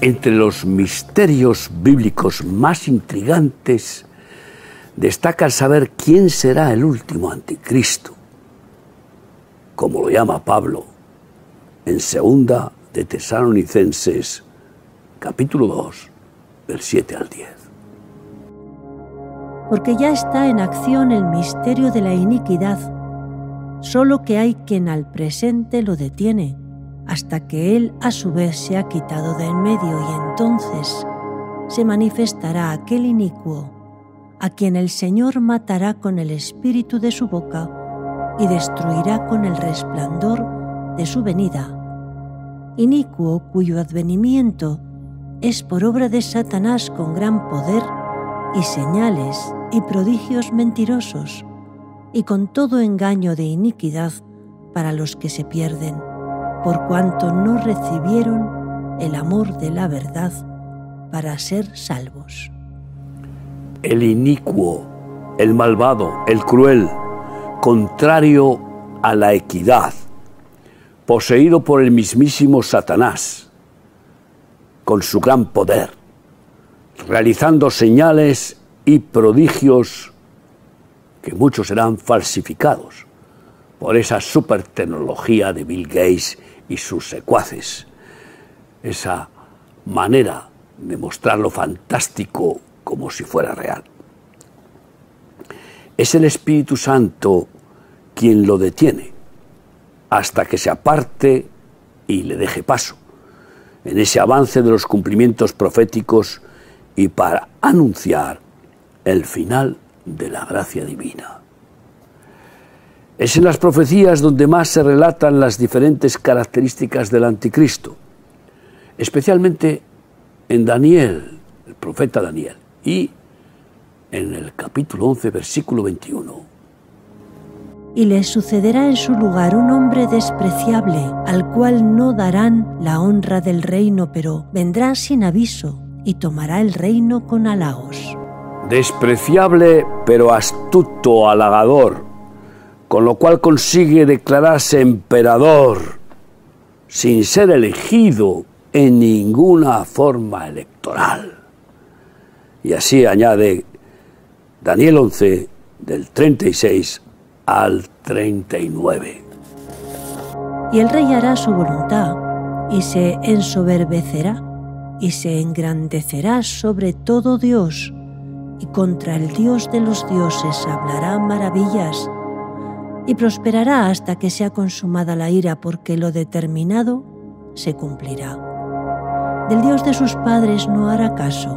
Entre los misterios bíblicos más intrigantes destaca el saber quién será el último anticristo, como lo llama Pablo en segunda de Tesalonicenses capítulo 2, del 7 al 10. Porque ya está en acción el misterio de la iniquidad, solo que hay quien al presente lo detiene hasta que Él a su vez se ha quitado de en medio y entonces se manifestará aquel inicuo, a quien el Señor matará con el espíritu de su boca y destruirá con el resplandor de su venida. Inicuo cuyo advenimiento es por obra de Satanás con gran poder y señales y prodigios mentirosos, y con todo engaño de iniquidad para los que se pierden por cuanto no recibieron el amor de la verdad para ser salvos. El inicuo, el malvado, el cruel, contrario a la equidad, poseído por el mismísimo Satanás, con su gran poder, realizando señales y prodigios que muchos serán falsificados por esa super tecnología de Bill Gates y sus secuaces, esa manera de mostrar lo fantástico como si fuera real. Es el Espíritu Santo quien lo detiene hasta que se aparte y le deje paso en ese avance de los cumplimientos proféticos y para anunciar el final de la gracia divina. Es en las profecías donde más se relatan las diferentes características del anticristo, especialmente en Daniel, el profeta Daniel, y en el capítulo 11, versículo 21. Y le sucederá en su lugar un hombre despreciable, al cual no darán la honra del reino, pero vendrá sin aviso y tomará el reino con halagos. Despreciable, pero astuto, halagador, con lo cual consigue declararse emperador sin ser elegido en ninguna forma electoral. Y así añade Daniel 11 del 36 al 39. Y el rey hará su voluntad y se ensoberbecerá y se engrandecerá sobre todo Dios y contra el Dios de los dioses hablará maravillas y prosperará hasta que sea consumada la ira, porque lo determinado se cumplirá. Del Dios de sus padres no hará caso,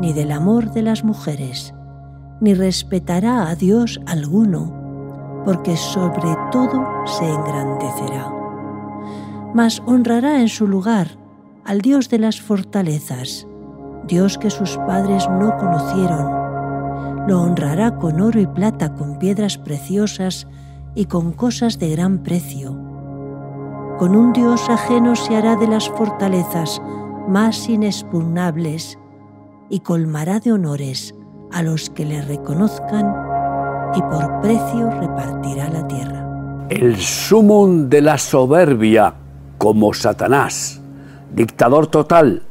ni del amor de las mujeres, ni respetará a Dios alguno, porque sobre todo se engrandecerá. Mas honrará en su lugar al Dios de las fortalezas, Dios que sus padres no conocieron. Lo honrará con oro y plata, con piedras preciosas, y con cosas de gran precio. Con un Dios ajeno se hará de las fortalezas más inexpugnables y colmará de honores a los que le reconozcan y por precio repartirá la tierra. El sumum de la soberbia como Satanás, dictador total,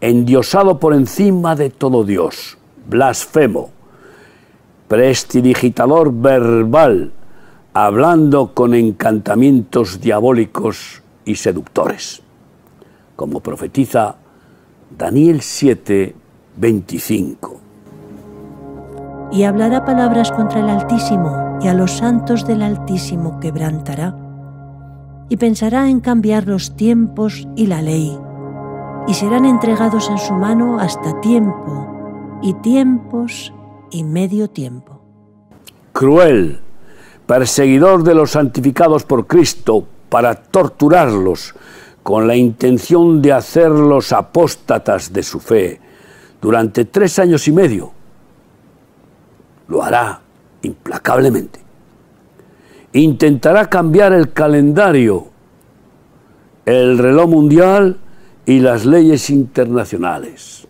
endiosado por encima de todo Dios, blasfemo, prestidigitador verbal, hablando con encantamientos diabólicos y seductores, como profetiza Daniel 7, 25. Y hablará palabras contra el Altísimo, y a los santos del Altísimo quebrantará, y pensará en cambiar los tiempos y la ley, y serán entregados en su mano hasta tiempo, y tiempos y medio tiempo. Cruel perseguidor de los santificados por Cristo, para torturarlos con la intención de hacerlos apóstatas de su fe durante tres años y medio. Lo hará implacablemente. Intentará cambiar el calendario, el reloj mundial y las leyes internacionales.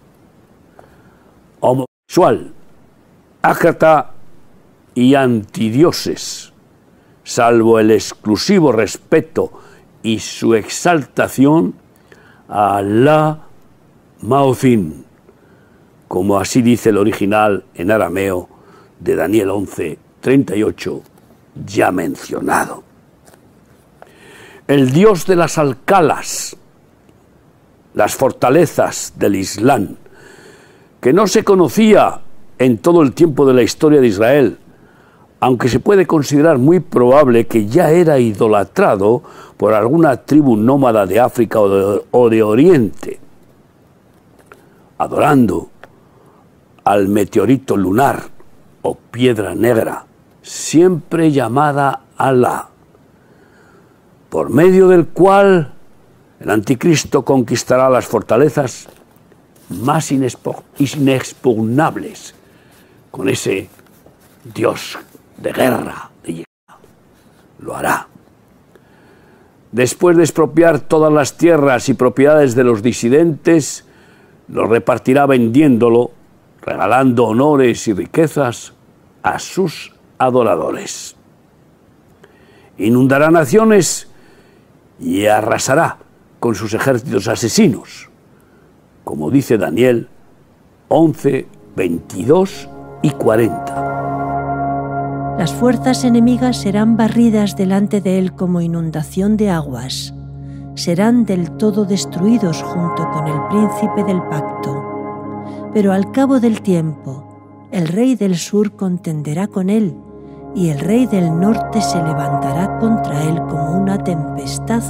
Homosexual, ágata y antidioses, salvo el exclusivo respeto y su exaltación a Alá Maozin, como así dice el original en arameo de Daniel 11, 38, ya mencionado. El dios de las alcalas, las fortalezas del Islam, que no se conocía en todo el tiempo de la historia de Israel, aunque se puede considerar muy probable que ya era idolatrado por alguna tribu nómada de África o de, Oriente, adorando al meteorito lunar o piedra negra, siempre llamada Alá, por medio del cual el anticristo conquistará las fortalezas más inexpugnables con ese Dios de guerra, de Lo hará. Después de expropiar todas las tierras y propiedades de los disidentes, lo repartirá vendiéndolo, regalando honores y riquezas a sus adoradores. Inundará naciones y arrasará con sus ejércitos asesinos, como dice Daniel 11, 22 y 40. Las fuerzas enemigas serán barridas delante de él como inundación de aguas. Serán del todo destruidos junto con el príncipe del pacto. Pero al cabo del tiempo, el rey del sur contenderá con él, y el rey del norte se levantará contra él como una tempestad,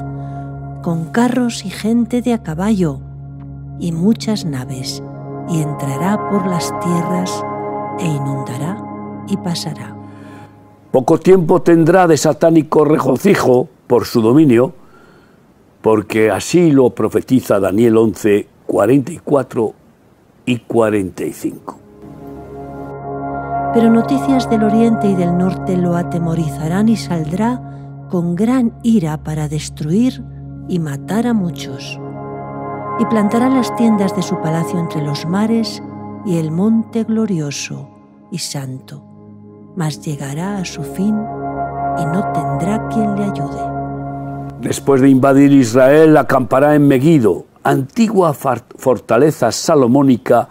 con carros y gente de a caballo, y muchas naves, y entrará por las tierras e inundará y pasará. Poco tiempo tendrá de satánico regocijo por su dominio, porque así lo profetiza Daniel 11, 44 y 45. Pero noticias del oriente y del norte lo atemorizarán y saldrá con gran ira para destruir y matar a muchos. Y plantará las tiendas de su palacio entre los mares y el monte glorioso y santo, mas llegará a su fin y no tendrá quien le ayude. Después de invadir Israel, acampará en Megiddo, antigua fortaleza salomónica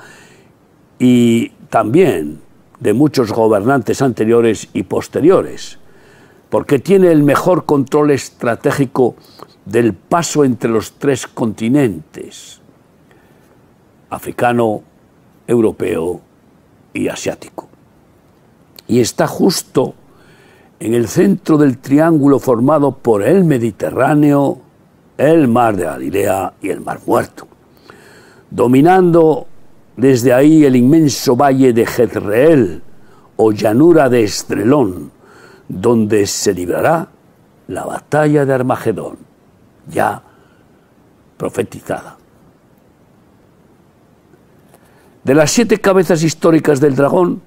y también de muchos gobernantes anteriores y posteriores, porque tiene el mejor control estratégico del paso entre los tres continentes, africano, europeo y asiático. Y está justo en el centro del triángulo formado por el Mediterráneo, el mar de Galilea y el mar muerto, dominando desde ahí el inmenso valle de Jezreel o llanura de Estrelón, donde se librará la batalla de Armagedón, ya profetizada. de las siete cabezas históricas del dragón,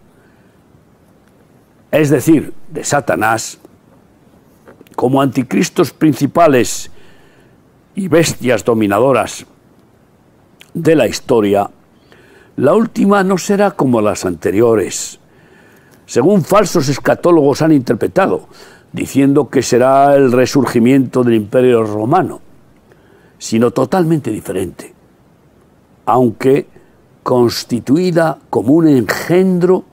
es decir, de Satanás, como anticristos principales y bestias dominadoras de la historia, la última no será como las anteriores, según falsos escatólogos han interpretado, diciendo que será el resurgimiento del imperio romano, sino totalmente diferente, aunque constituida como un engendro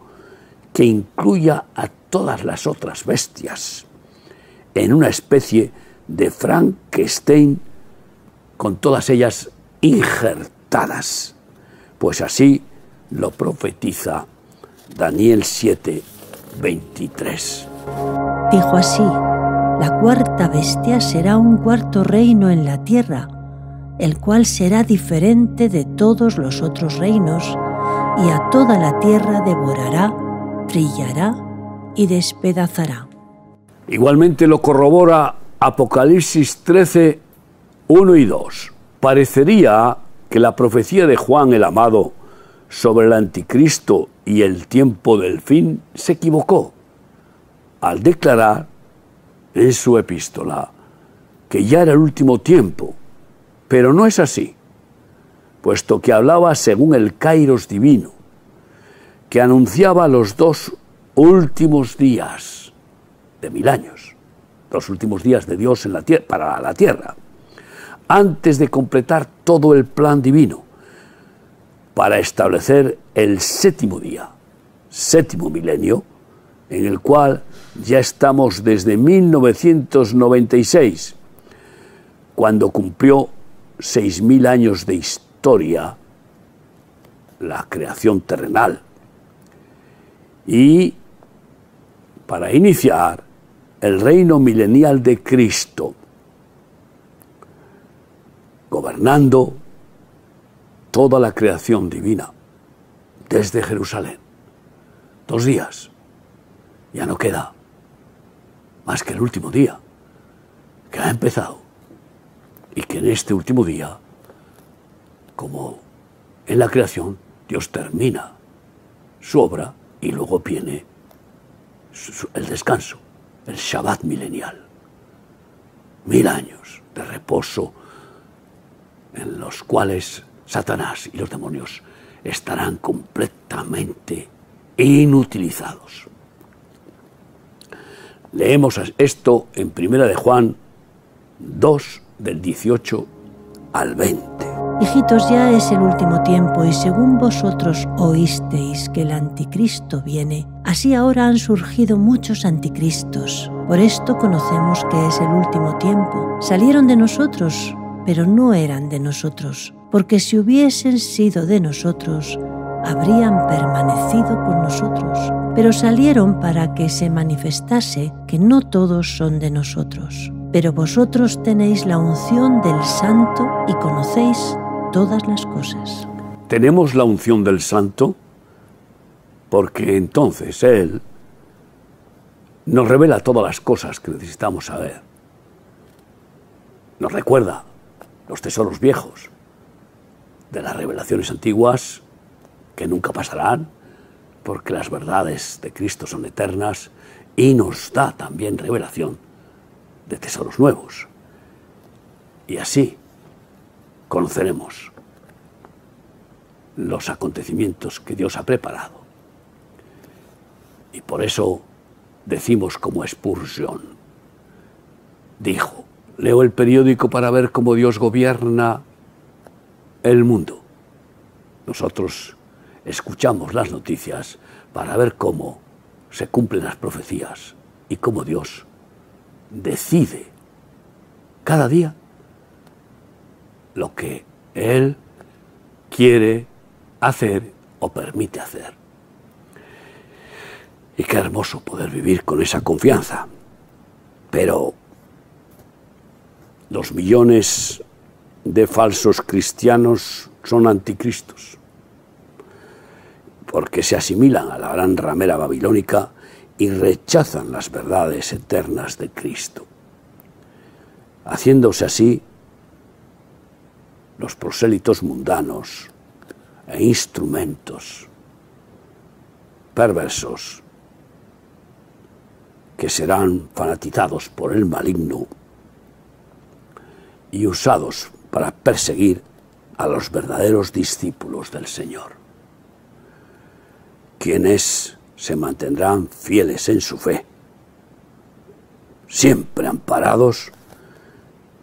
que incluya a todas las otras bestias, en una especie de Frankenstein con todas ellas injertadas, pues así lo profetiza Daniel 7, 23. Dijo así, la cuarta bestia será un cuarto reino en la tierra, el cual será diferente de todos los otros reinos, y a toda la tierra devorará, trillará y despedazará. Igualmente lo corrobora Apocalipsis 13, 1 y 2. Parecería que la profecía de Juan el Amado sobre el anticristo y el tiempo del fin se equivocó al declarar en su epístola que ya era el último tiempo pero no es así, puesto que hablaba según el Kairos divino, que anunciaba los dos últimos días de mil años, los últimos días de Dios en la para la tierra, antes de completar todo el plan divino, para establecer el séptimo día, séptimo milenio, en el cual ya estamos desde 1996, cuando cumplió 6.000 años de historia la creación terrenal. Y para iniciar el reino milenial de Cristo, gobernando toda la creación divina desde Jerusalén. Dos días. Ya no queda más que el último día, que ha empezado. Y que en este último día, como en la creación, Dios termina su obra y luego viene el descanso, el Shabbat milenial. Mil años de reposo en los cuales Satanás y los demonios estarán completamente inutilizados. Leemos esto en Primera de Juan 2 del 18 al 20. Hijitos, ya es el último tiempo y según vosotros oísteis que el anticristo viene, así ahora han surgido muchos anticristos. Por esto conocemos que es el último tiempo. Salieron de nosotros, pero no eran de nosotros, porque si hubiesen sido de nosotros, habrían permanecido con nosotros, pero salieron para que se manifestase que no todos son de nosotros. Pero vosotros tenéis la unción del Santo y conocéis todas las cosas. Tenemos la unción del Santo porque entonces Él nos revela todas las cosas que necesitamos saber. Nos recuerda los tesoros viejos de las revelaciones antiguas que nunca pasarán, porque las verdades de Cristo son eternas y nos da también revelación de tesoros nuevos. Y así conoceremos los acontecimientos que Dios ha preparado. Y por eso decimos como expulsión. Dijo, leo el periódico para ver cómo Dios gobierna el mundo. Nosotros escuchamos las noticias para ver cómo se cumplen las profecías y cómo Dios decide cada día lo que Él quiere hacer o permite hacer. Y qué hermoso poder vivir con esa confianza. Pero los millones de falsos cristianos son anticristos porque se asimilan a la gran ramera babilónica y rechazan las verdades eternas de Cristo. Haciéndose así, los prosélitos mundanos e instrumentos perversos que serán fanatizados por el maligno y usados para perseguir a los verdaderos discípulos del Señor quienes se mantendrán fieles en su fe, siempre amparados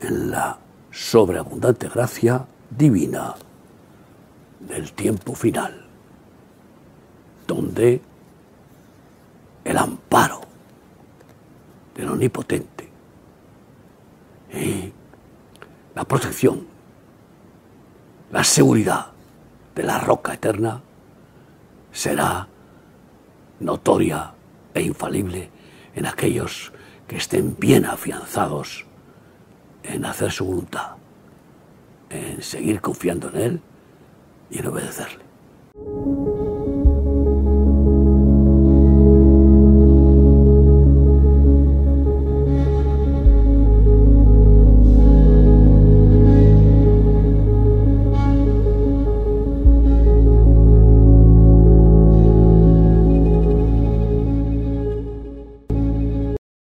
en la sobreabundante gracia divina del tiempo final, donde el amparo del Omnipotente y la protección, la seguridad de la roca eterna será notoria e infalible en aquellos que estén bien afianzados en hacer su voluntad, en seguir confiando en Él y en obedecerle.